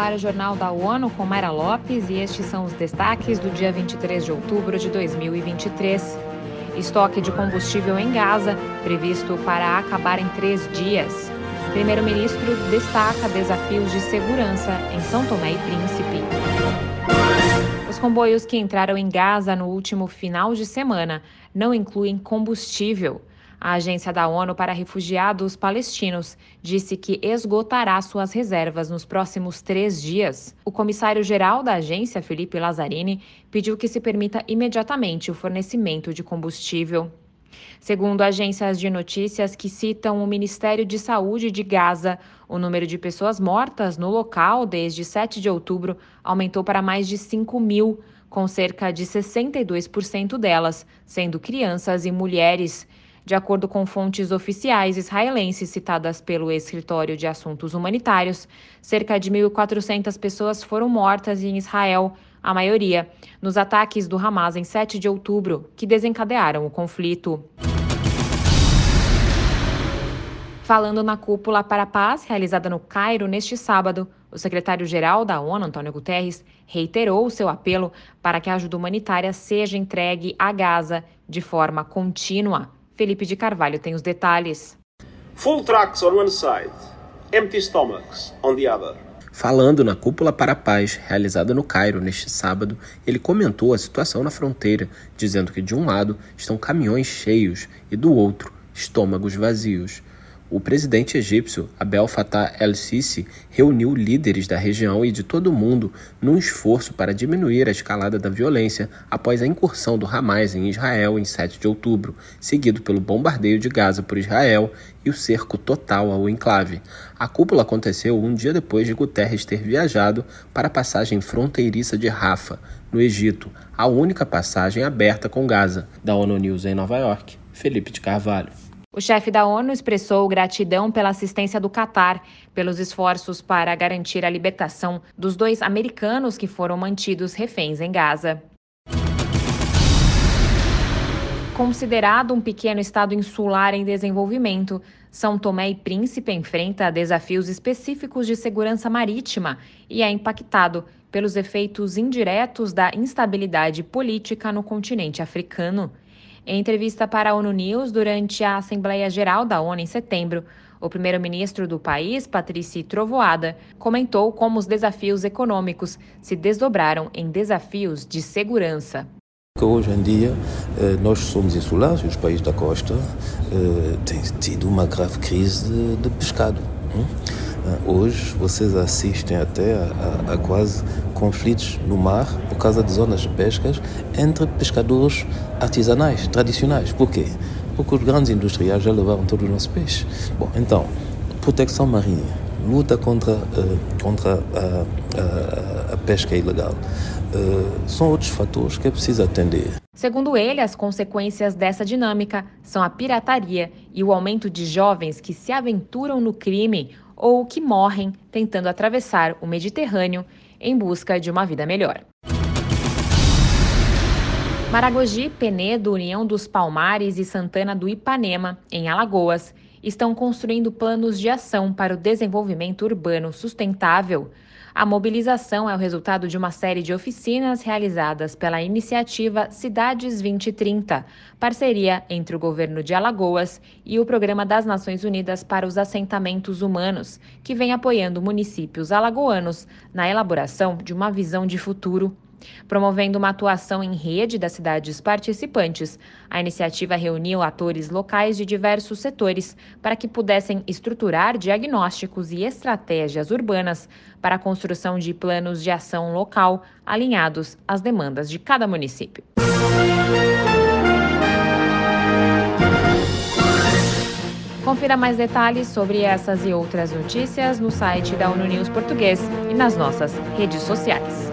ar o Jornal da ONU com Mayra Lopes e estes são os destaques do dia 23 de outubro de 2023. Estoque de combustível em Gaza, previsto para acabar em três dias. Primeiro-ministro destaca desafios de segurança em São Tomé e Príncipe. Os comboios que entraram em Gaza no último final de semana não incluem combustível. A Agência da ONU para Refugiados Palestinos disse que esgotará suas reservas nos próximos três dias. O comissário-geral da agência, Felipe Lazzarini, pediu que se permita imediatamente o fornecimento de combustível. Segundo agências de notícias que citam o Ministério de Saúde de Gaza, o número de pessoas mortas no local desde 7 de outubro aumentou para mais de 5 mil, com cerca de 62% delas sendo crianças e mulheres. De acordo com fontes oficiais israelenses citadas pelo Escritório de Assuntos Humanitários, cerca de 1.400 pessoas foram mortas em Israel, a maioria nos ataques do Hamas em 7 de outubro, que desencadearam o conflito. Falando na cúpula para a paz realizada no Cairo neste sábado, o secretário-geral da ONU, Antônio Guterres, reiterou seu apelo para que a ajuda humanitária seja entregue a Gaza de forma contínua. Felipe de Carvalho tem os detalhes. Full trucks on one side, empty stomachs on the other. Falando na Cúpula para a Paz, realizada no Cairo neste sábado, ele comentou a situação na fronteira, dizendo que de um lado estão caminhões cheios e do outro estômagos vazios. O presidente egípcio Abdel Fattah el-Sisi reuniu líderes da região e de todo o mundo num esforço para diminuir a escalada da violência após a incursão do Hamas em Israel em 7 de outubro, seguido pelo bombardeio de Gaza por Israel e o cerco total ao enclave. A cúpula aconteceu um dia depois de Guterres ter viajado para a passagem fronteiriça de Rafah, no Egito, a única passagem aberta com Gaza. Da ONU News em Nova York, Felipe de Carvalho. O chefe da ONU expressou gratidão pela assistência do Catar, pelos esforços para garantir a libertação dos dois americanos que foram mantidos reféns em Gaza. Considerado um pequeno estado insular em desenvolvimento, São Tomé e Príncipe enfrenta desafios específicos de segurança marítima e é impactado pelos efeitos indiretos da instabilidade política no continente africano. Em entrevista para a ONU News durante a Assembleia Geral da ONU em setembro, o primeiro-ministro do país, Patrícia Trovoada, comentou como os desafios econômicos se desdobraram em desafios de segurança. Hoje em dia, eh, nós somos insulares e os países da costa eh, têm tido uma grave crise de, de pescado. Hoje vocês assistem até a, a, a, quase conflitos no mar por causa de zonas de pescas entre pescadores artesanais, tradicionais. Por quê? Porque os grandes industriais já levaram todo o nosso peixe. Bom, então, proteção marinha, luta contra, uh, contra a, a, pesca ilegal. Uh, são outros fatores que é preciso atender. Segundo ele, as consequências dessa dinâmica são a pirataria e o aumento de jovens que se aventuram no crime ou que morrem tentando atravessar o Mediterrâneo em busca de uma vida melhor. Maragogi, Penedo, União dos Palmares e Santana do Ipanema, em Alagoas, estão construindo planos de ação para o desenvolvimento urbano sustentável a mobilização é o resultado de uma série de oficinas realizadas pela iniciativa Cidades 2030, parceria entre o governo de Alagoas e o Programa das Nações Unidas para os Assentamentos Humanos, que vem apoiando municípios alagoanos na elaboração de uma visão de futuro Promovendo uma atuação em rede das cidades participantes, a iniciativa reuniu atores locais de diversos setores para que pudessem estruturar diagnósticos e estratégias urbanas para a construção de planos de ação local alinhados às demandas de cada município. Confira mais detalhes sobre essas e outras notícias no site da ONU News Português e nas nossas redes sociais.